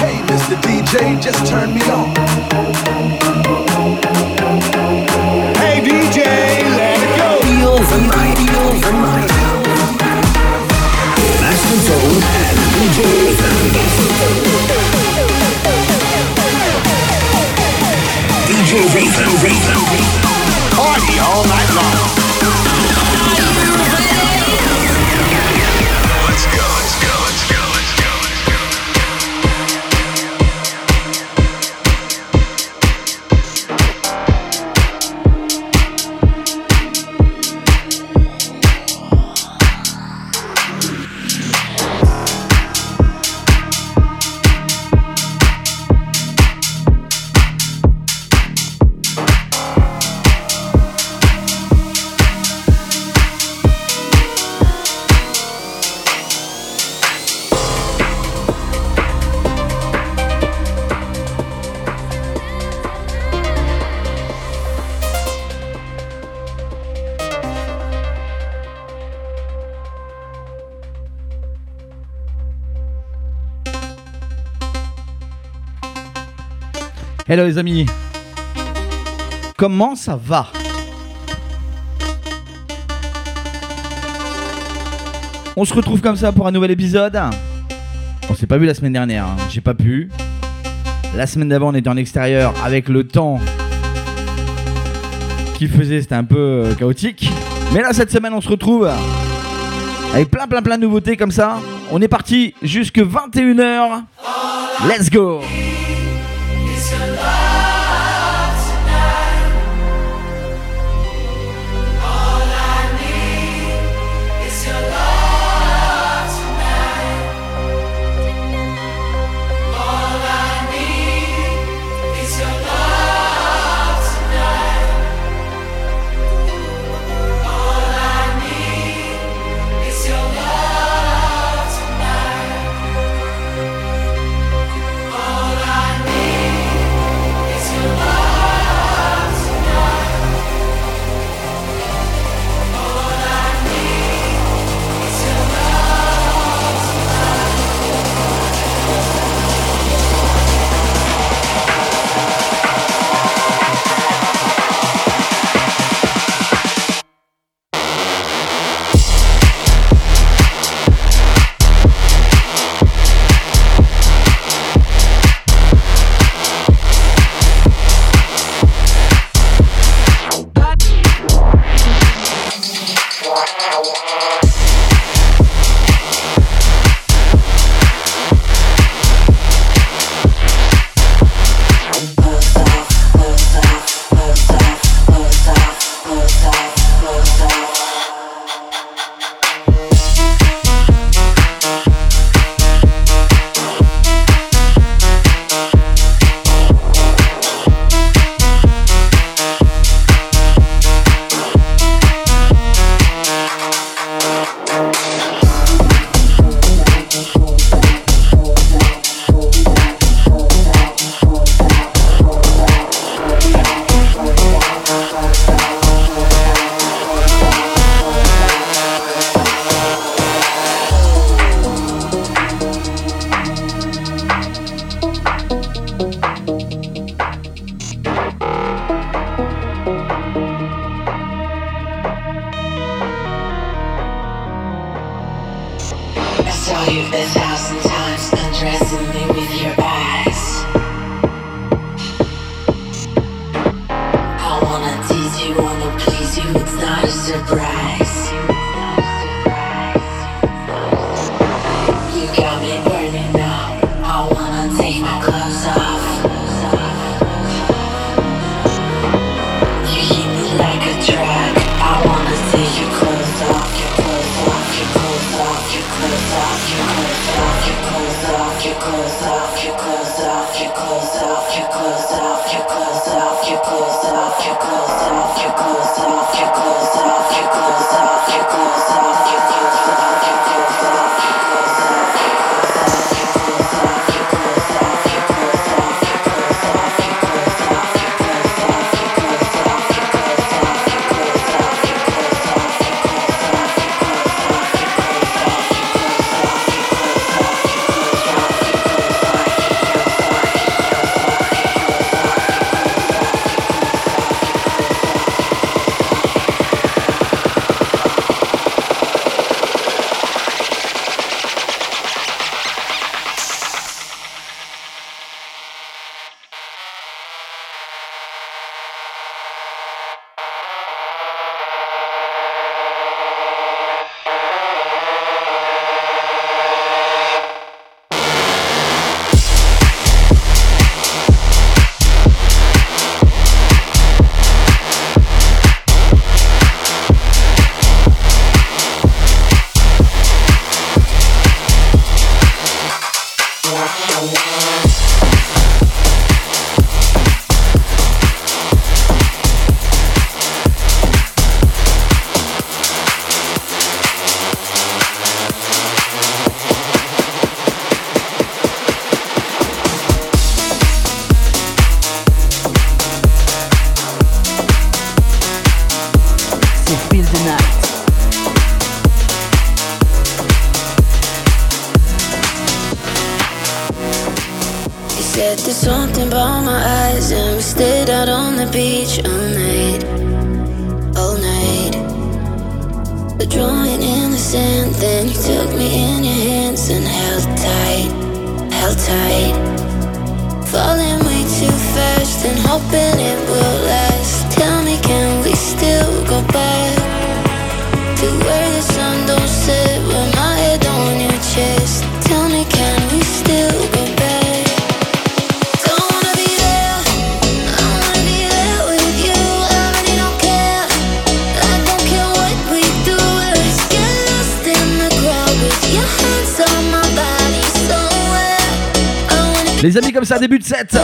Hey, Mr. DJ, just turn me on. Hey, DJ, let it go. The and DJ Ethan. DJ Ethan, Party all night long. Hello les amis. Comment ça va? On se retrouve comme ça pour un nouvel épisode. On s'est pas vu la semaine dernière, hein. j'ai pas pu. La semaine d'avant, on était en extérieur avec le temps qui faisait, c'était un peu euh, chaotique. Mais là, cette semaine, on se retrouve avec plein, plein, plein de nouveautés comme ça. On est parti jusque 21h. Let's go!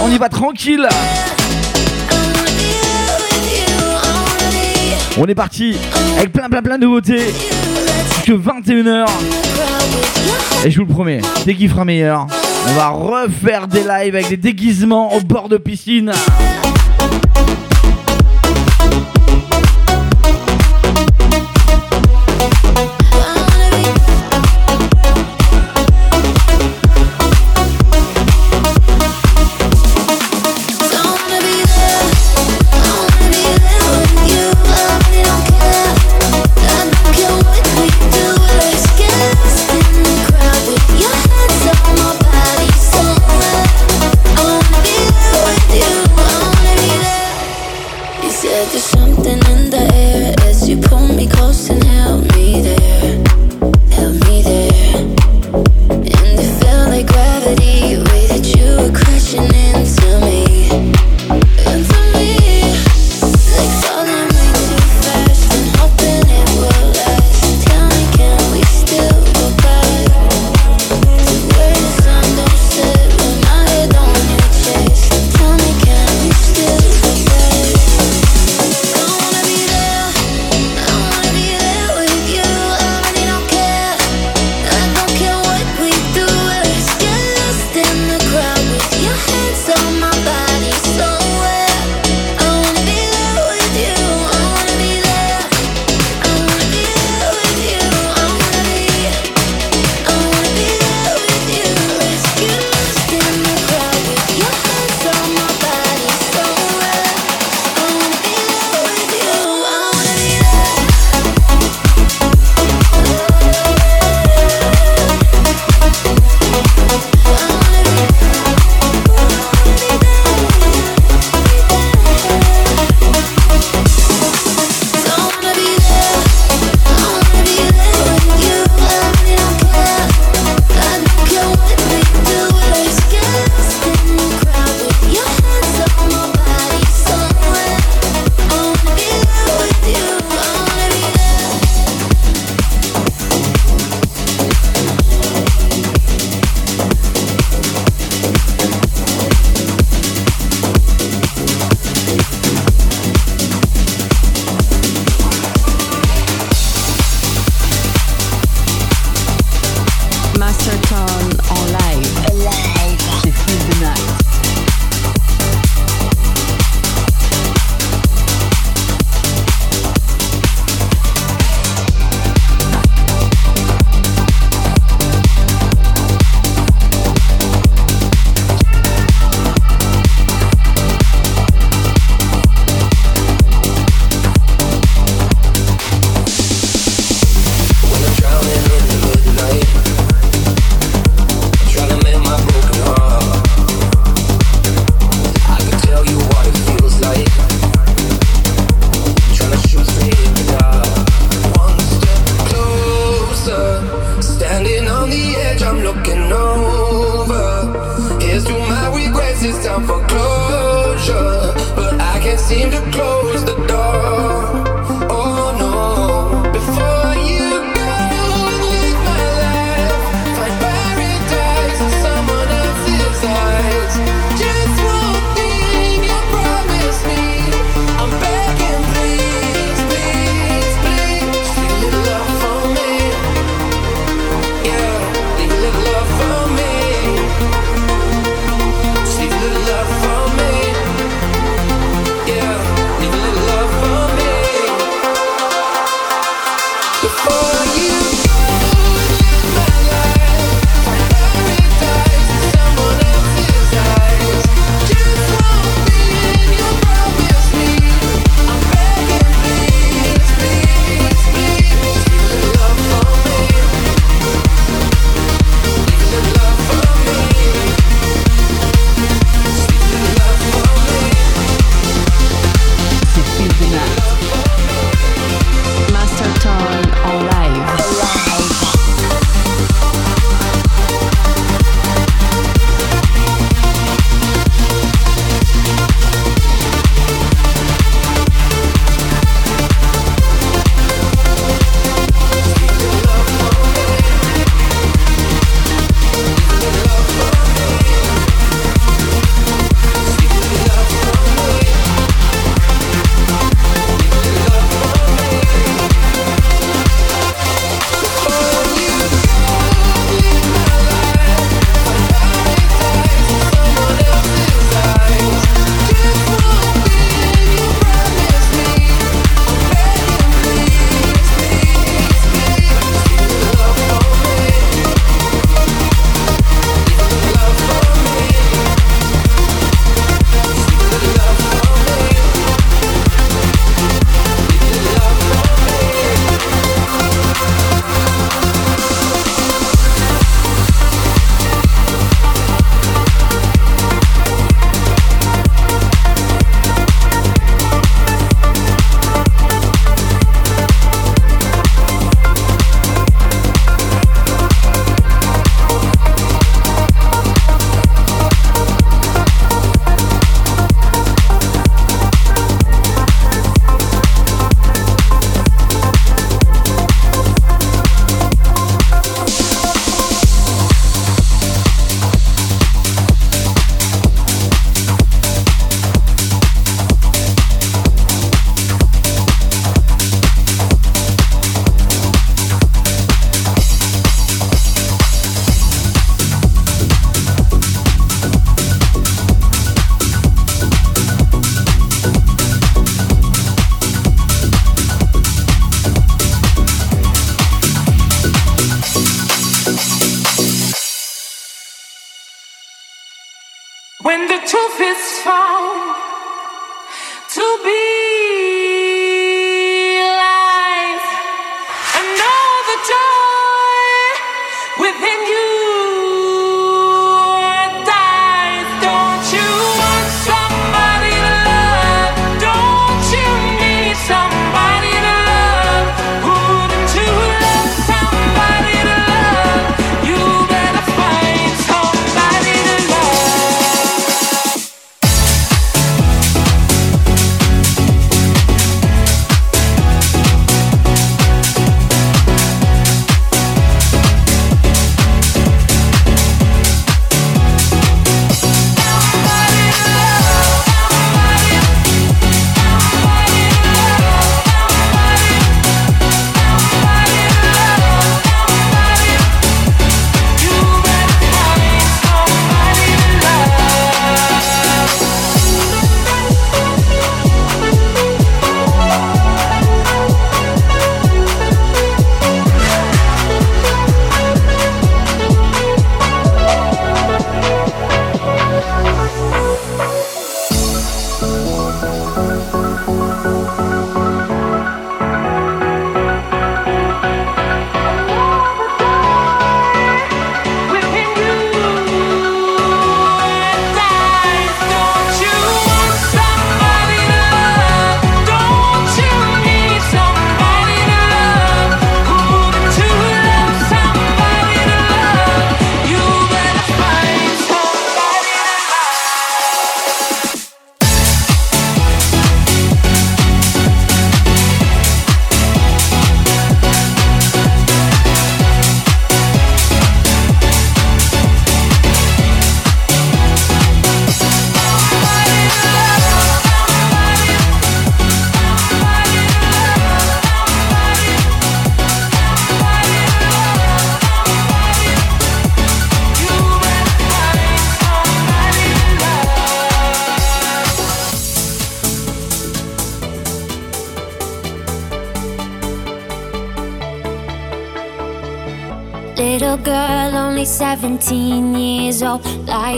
On y va tranquille. On est parti avec plein plein plein de nouveautés. Que 21h. Et je vous le promets, dès qu'il fera meilleur, on va refaire des lives avec des déguisements au bord de piscine.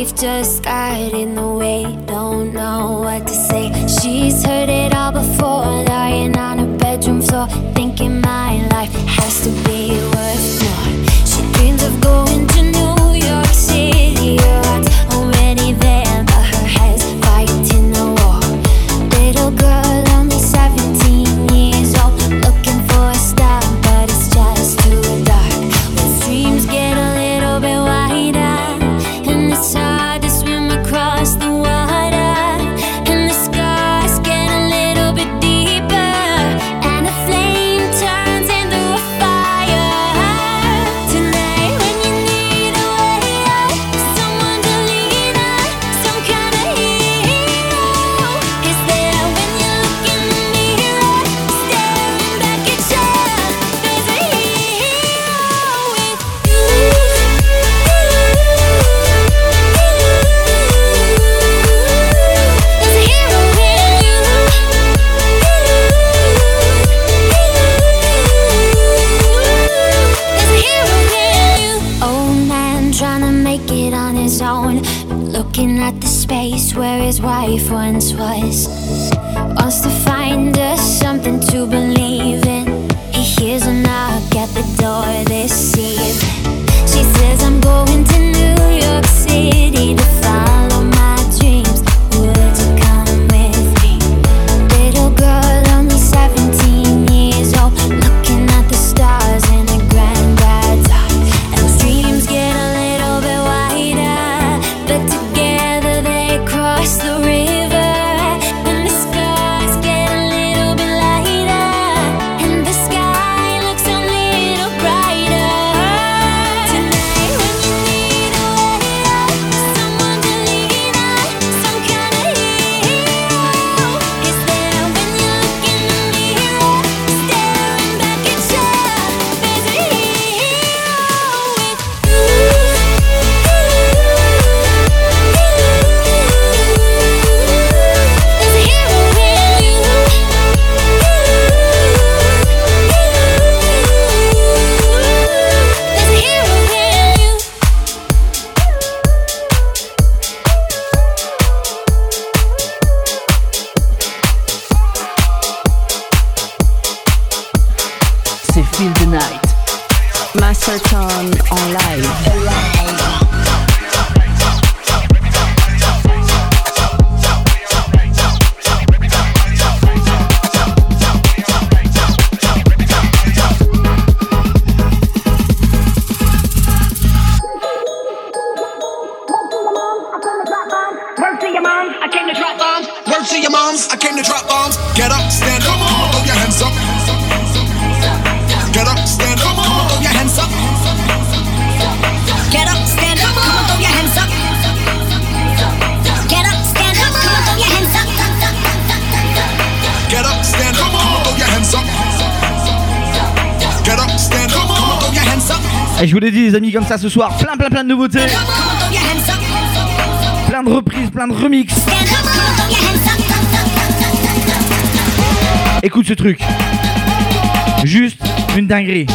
Life just got in the ça ce soir. Plein, plein, plein de nouveautés. Plein de reprises, plein de remix. Écoute ce truc. Juste une dinguerie.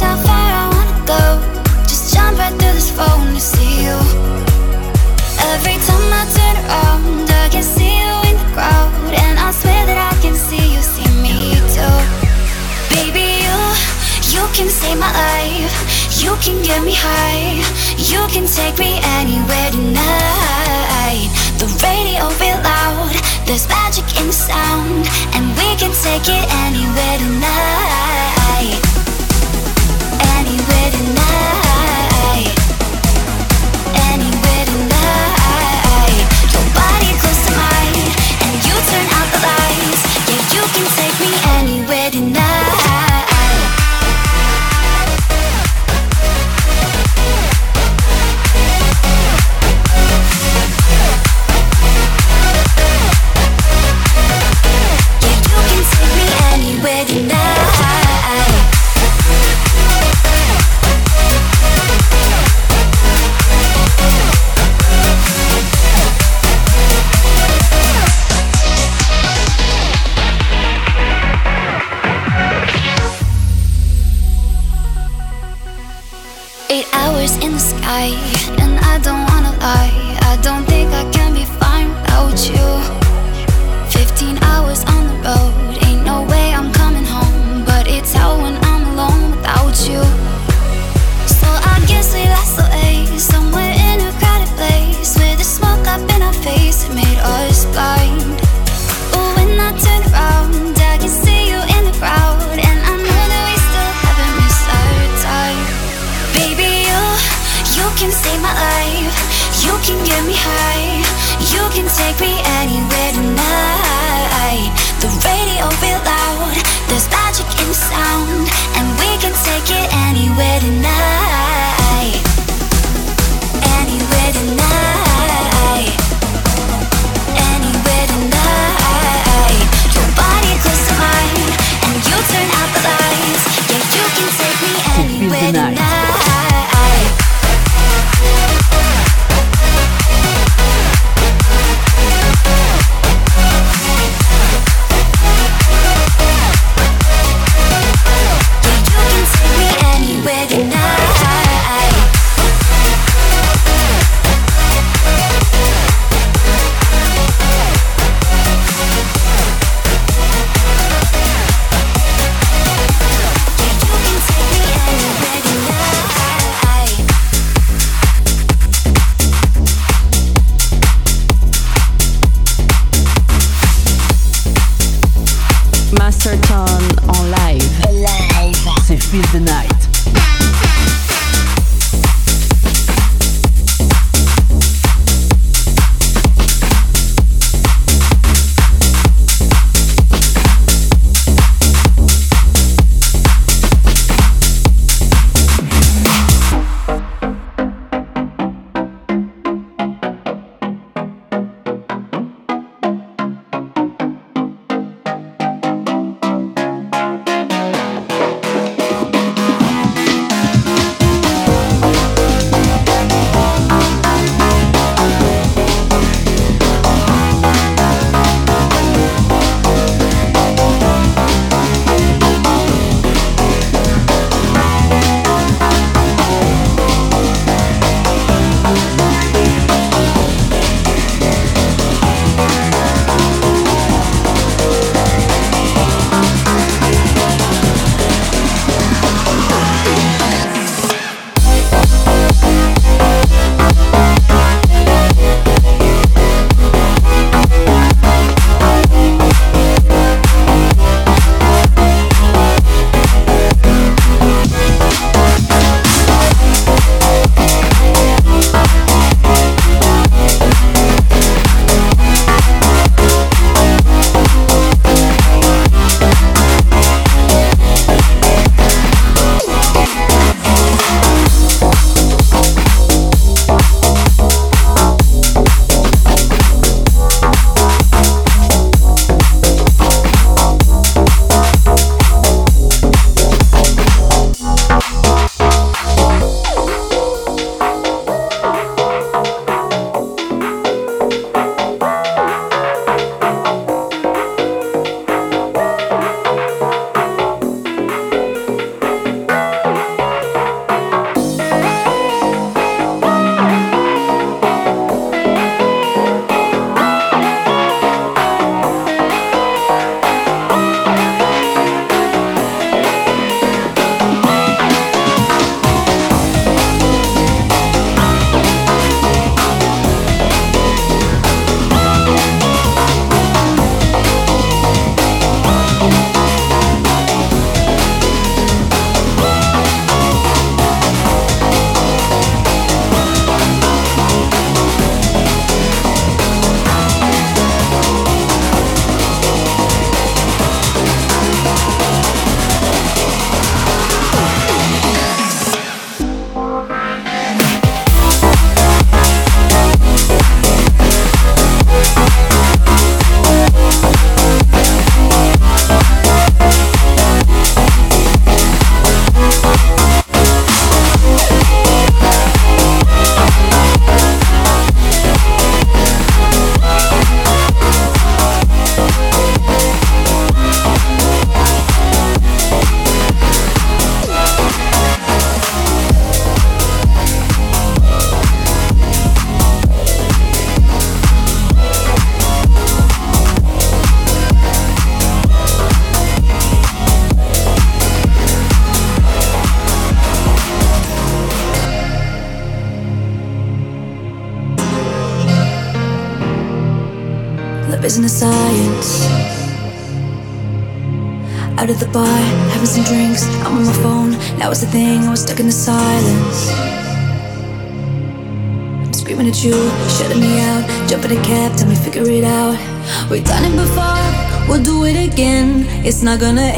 how far I wanna go. Just jump right through this phone to see you. Every time I turn around, I can see you in the crowd, and I swear that I can see you see me too. Baby, you, you can save my life. You can get me high. You can take me anywhere tonight. The radio be loud. There's magic in the sound, and we can take it anywhere tonight getting not gonna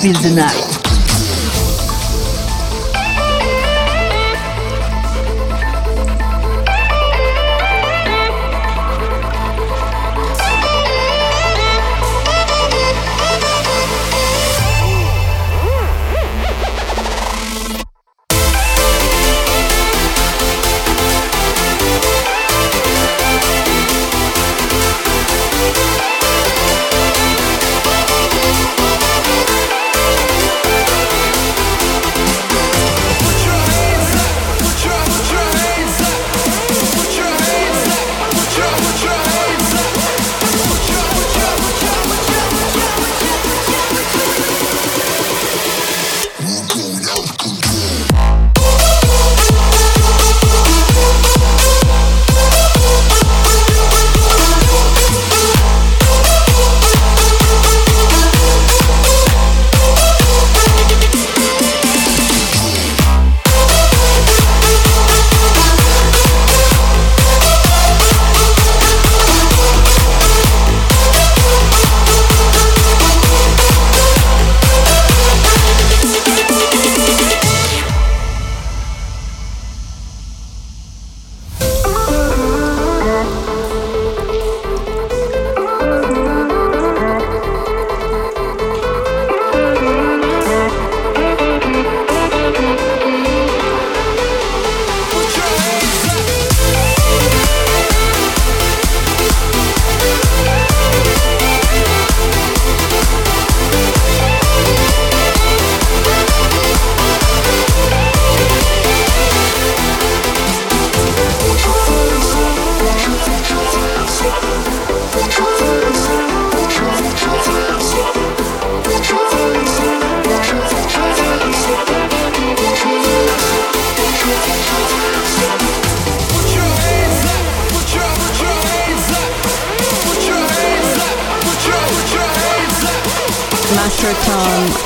Feel the Night.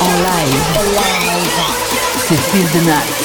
En live. C'est Feel the Night.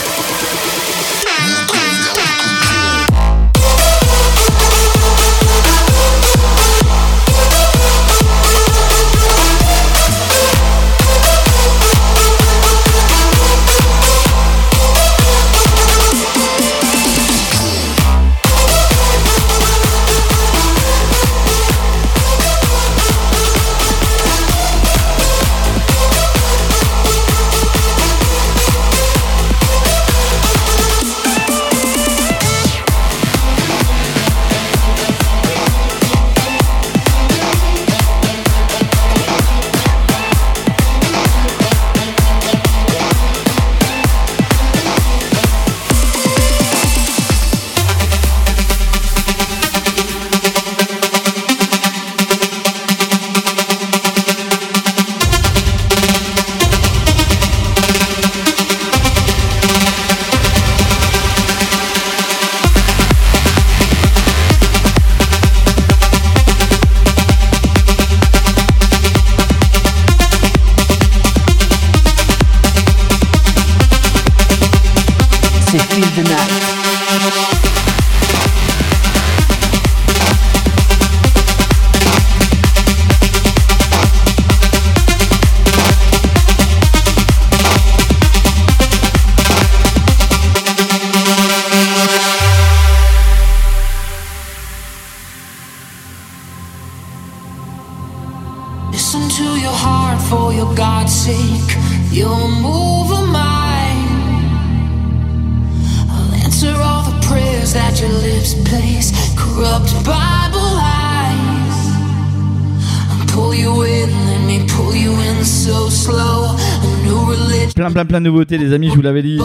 la nouveauté, les amis, je vous l'avais dit.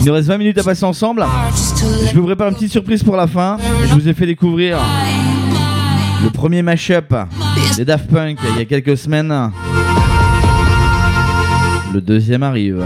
Il nous reste 20 minutes à passer ensemble. Je vous prépare une petite surprise pour la fin. Je vous ai fait découvrir le premier mashup des Daft Punk il y a quelques semaines. Le deuxième arrive.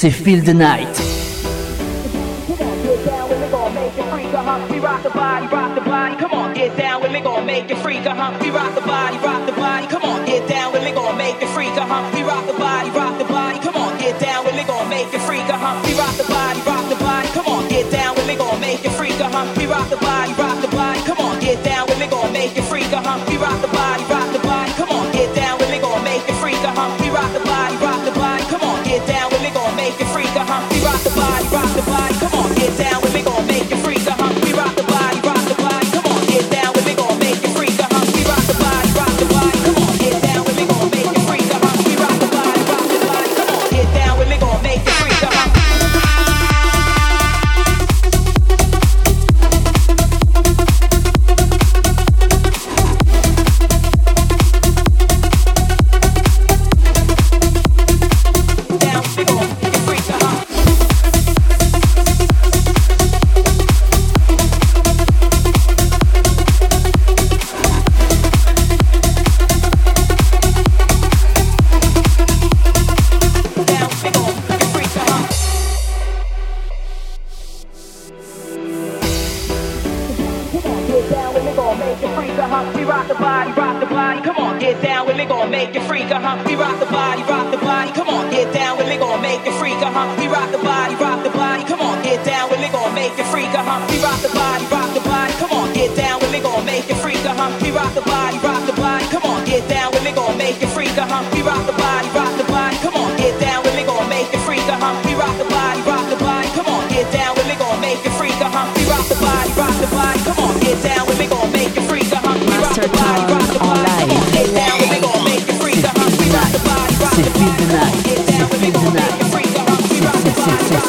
c'est Feel the Night. Uh-huh. We rock the body, rock the body. Come on, get down with me, gonna make it uh-huh. We rock the body, rock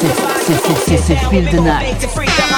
Sis sis sis sis, feel the night.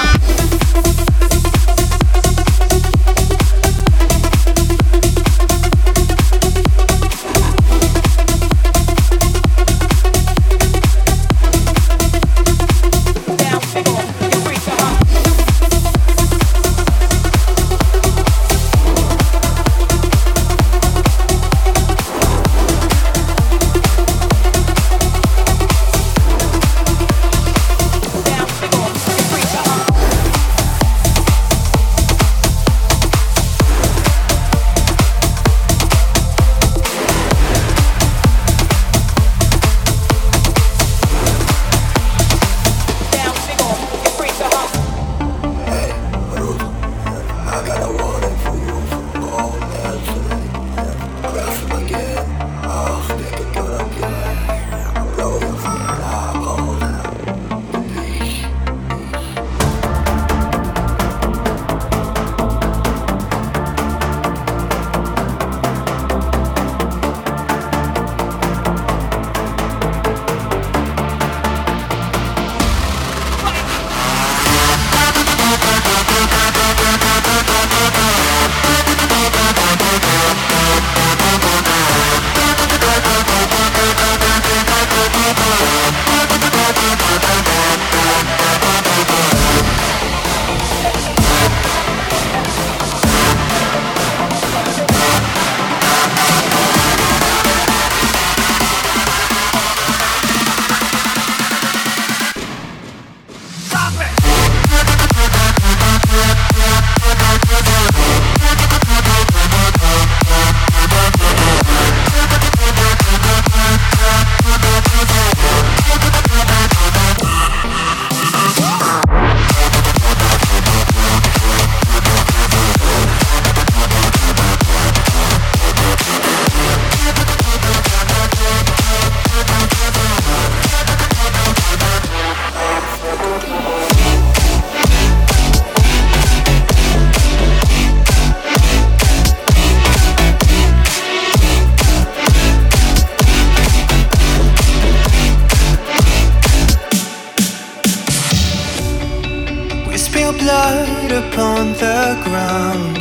blood upon the ground.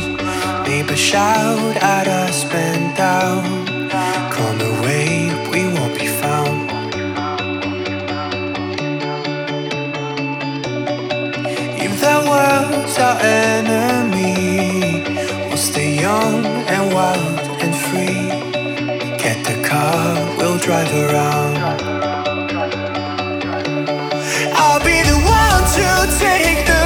Neighbor shout at us, bend down. Come away, we won't be found. If the world's our enemy, we'll stay young and wild and free. Get the car, we'll drive around. I'll be the one to take the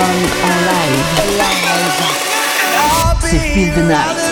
Sound Alive. Alive. C'est Phil de Night.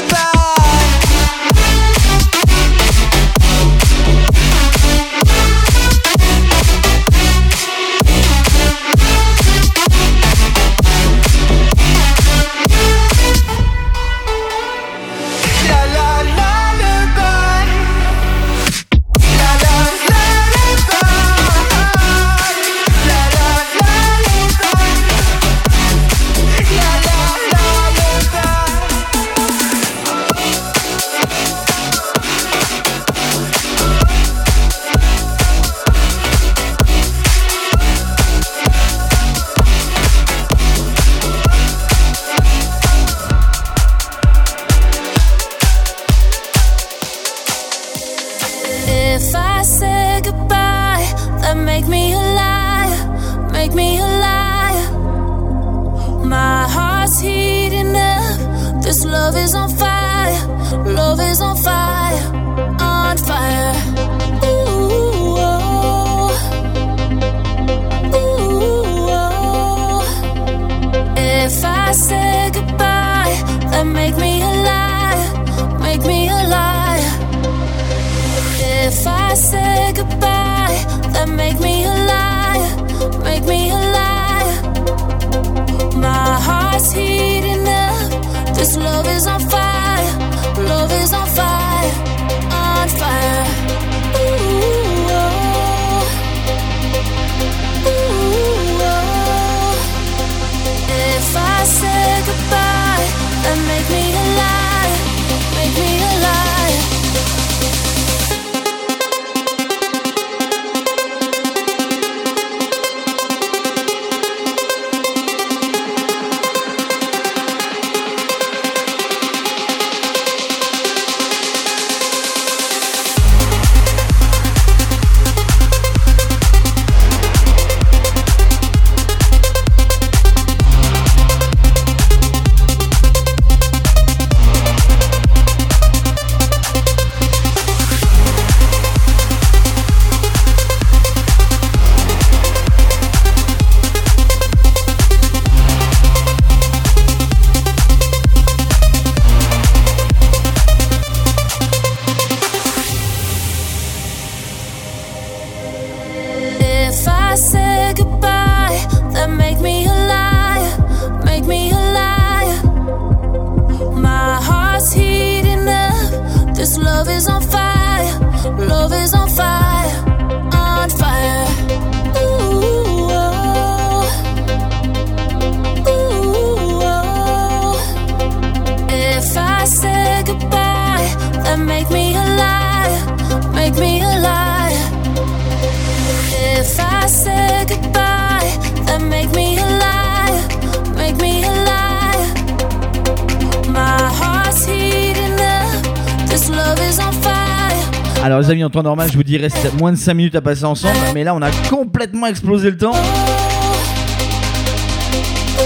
normal, je vous dirais, c'est moins de 5 minutes à passer ensemble. Mais là, on a complètement explosé le temps.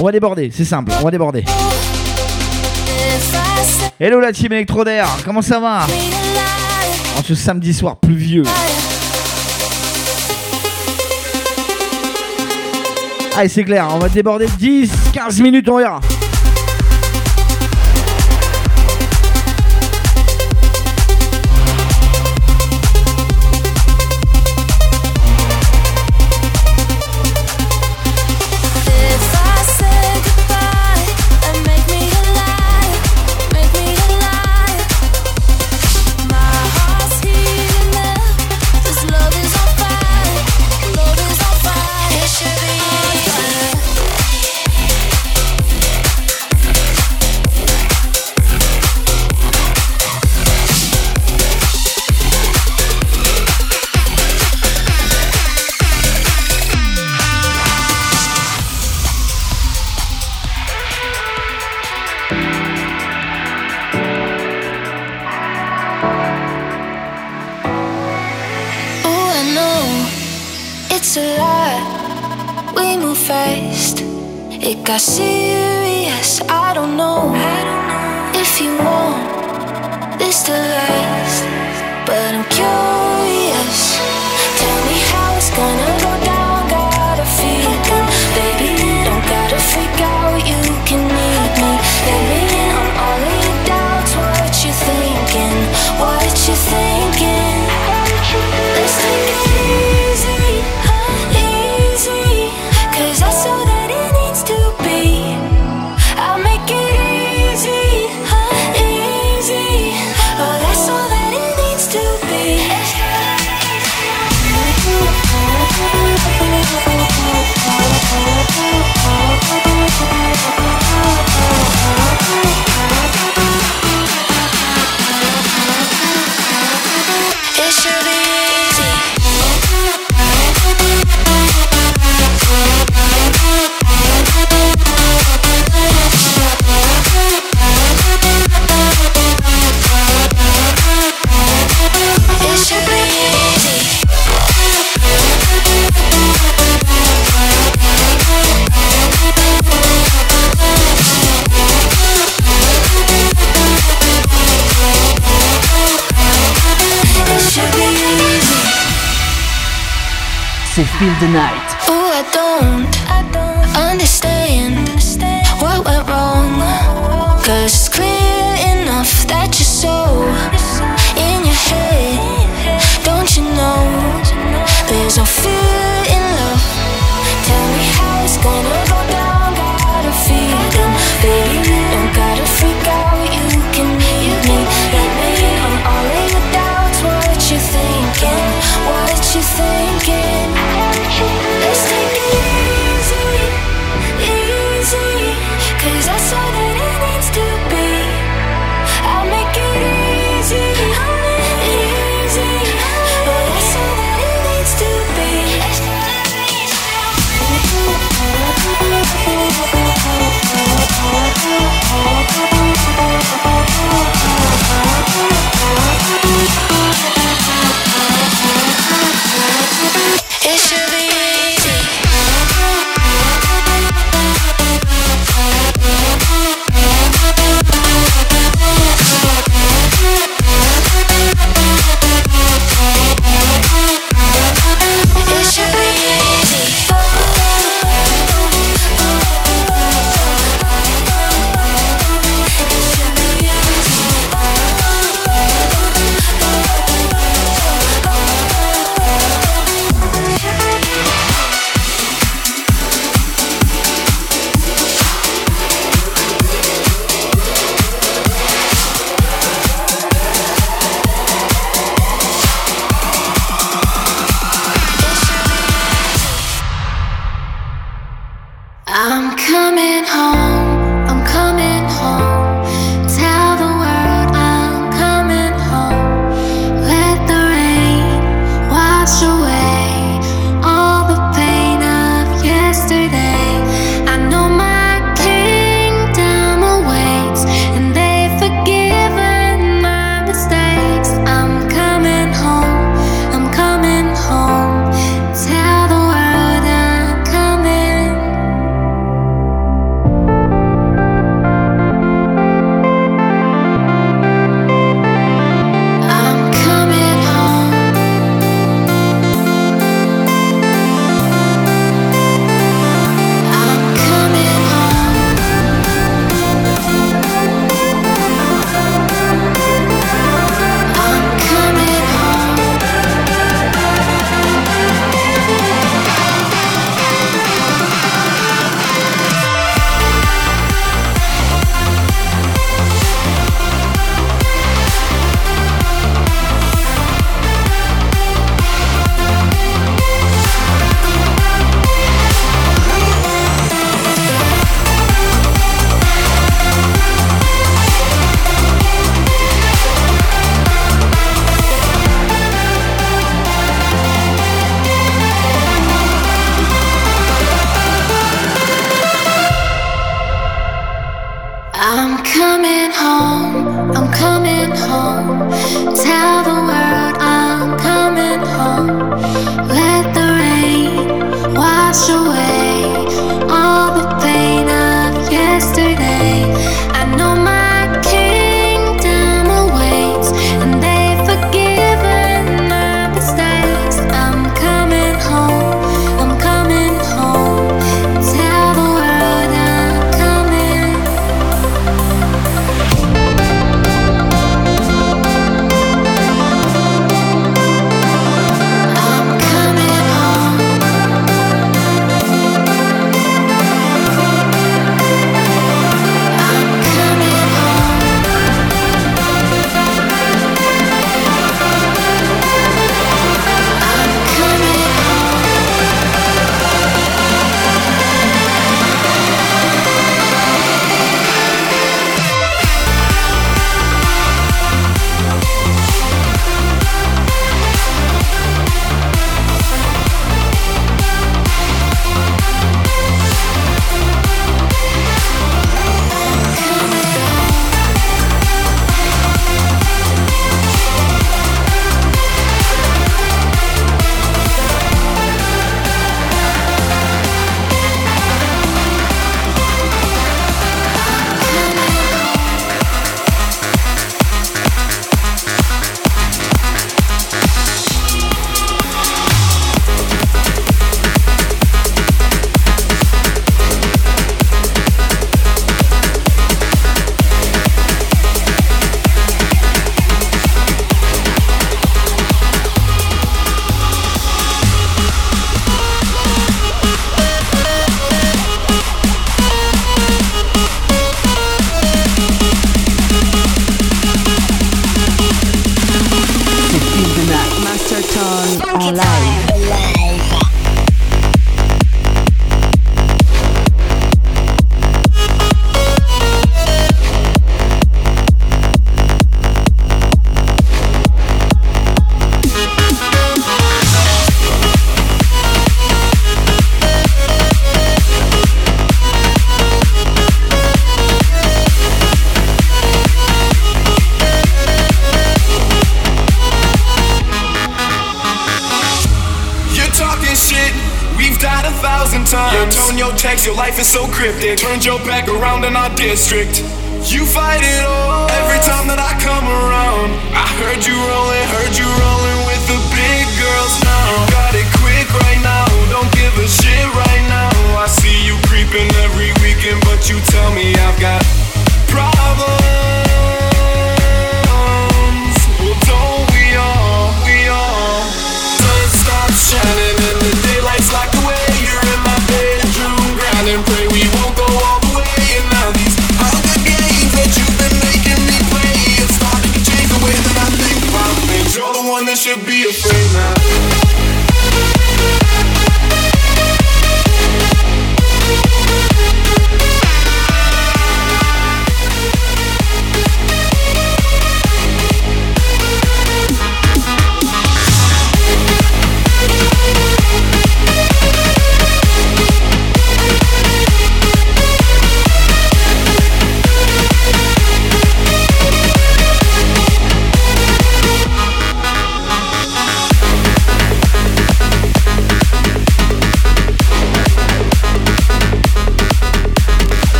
On va déborder, c'est simple, on va déborder. Hello la team électrodaire, comment ça va En ce samedi soir pluvieux. Allez, c'est clair, on va déborder 10, 15 minutes, on verra. 私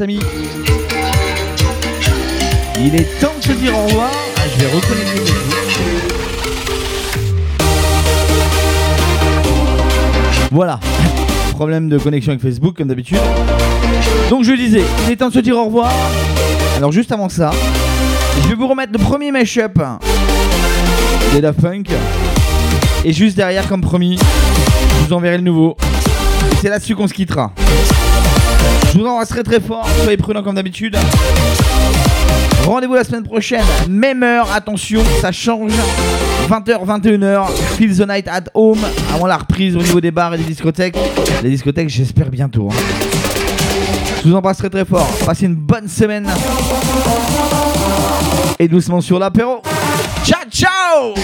amis. Il est temps de se dire au revoir. Ah, je vais reconnecter mes Voilà. Problème de connexion avec Facebook, comme d'habitude. Donc, je disais, il est temps de se dire au revoir. Alors, juste avant ça, je vais vous remettre le premier mashup des Daft Punk. Et juste derrière, comme promis, je vous enverrai le nouveau. C'est là-dessus qu'on se quittera. Je vous embrasse très très fort, soyez prudents comme d'habitude. Rendez-vous la semaine prochaine, même heure, attention, ça change. 20h, 21h, Feel the Night at Home, avant la reprise au niveau des bars et des discothèques. Les discothèques, j'espère bientôt. hein. Je vous embrasse très très fort, passez une bonne semaine. Et doucement sur l'apéro. Ciao, ciao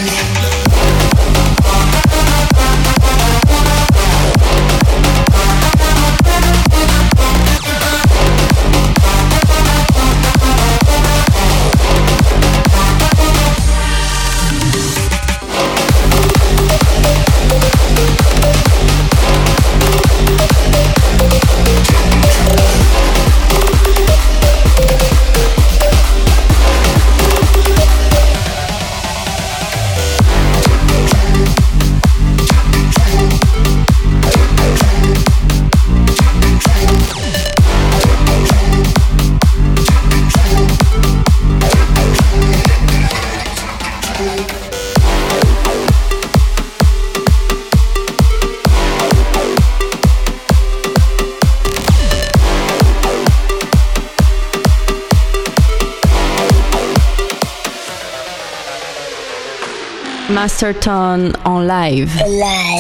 Masterton en live.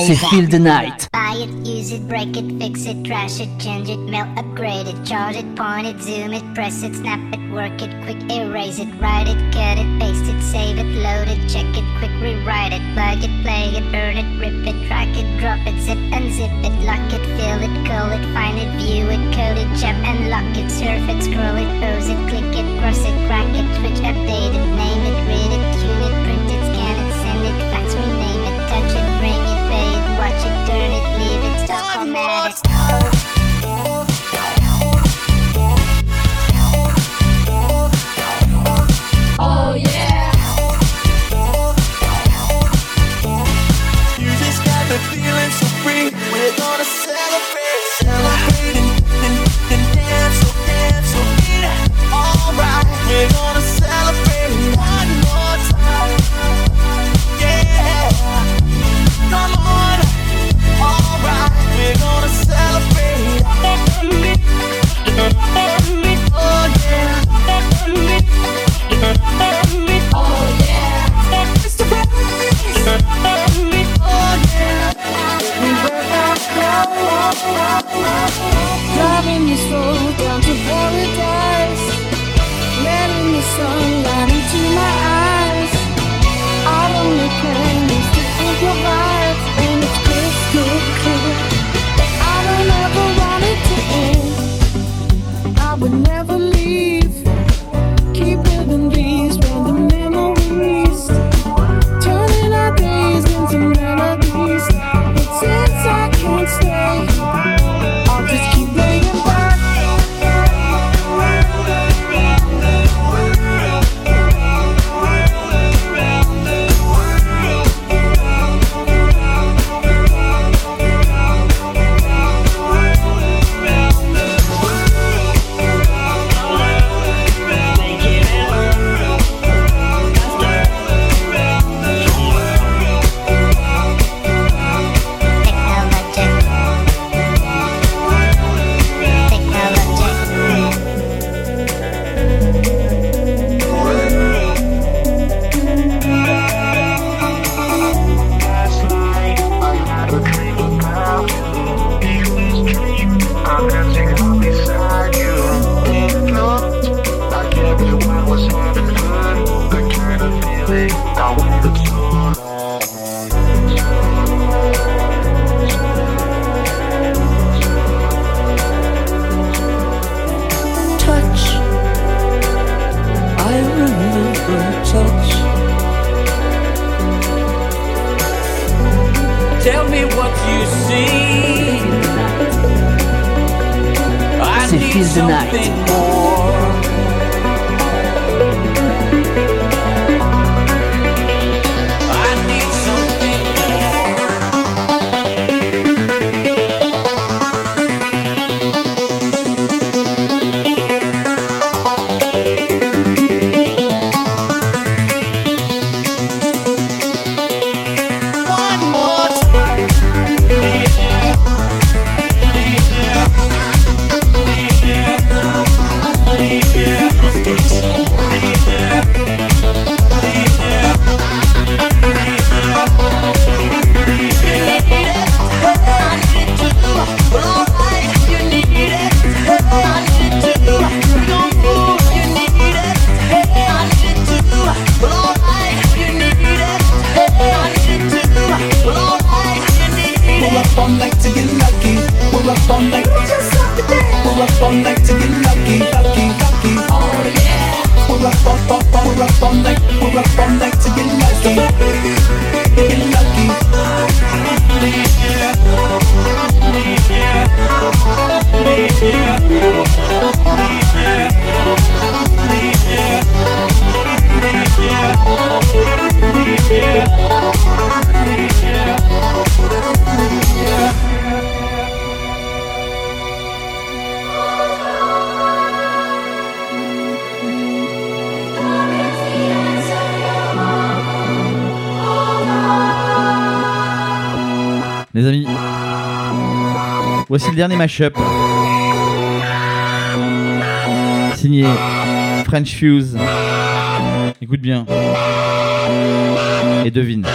C'est Feel the Night. Buy it, use it, break it, fix it, trash it, change it, melt, upgrade it, charge it, point it, zoom it, press it, snap it, work it, quick erase it, write it, cut it, paste it, save it, load it, check it, quick rewrite it, plug it, play it, burn it, rip it, track it, drop it, zip unzip it, lock it, fill it, call it, find it, view it, code it, jump and lock it, surf it, scroll it, pose it, click it, cross it, Tell me what you see. I need Feel the Night. something more. Dernier mashup. Signé French Fuse. Écoute bien. Et devine.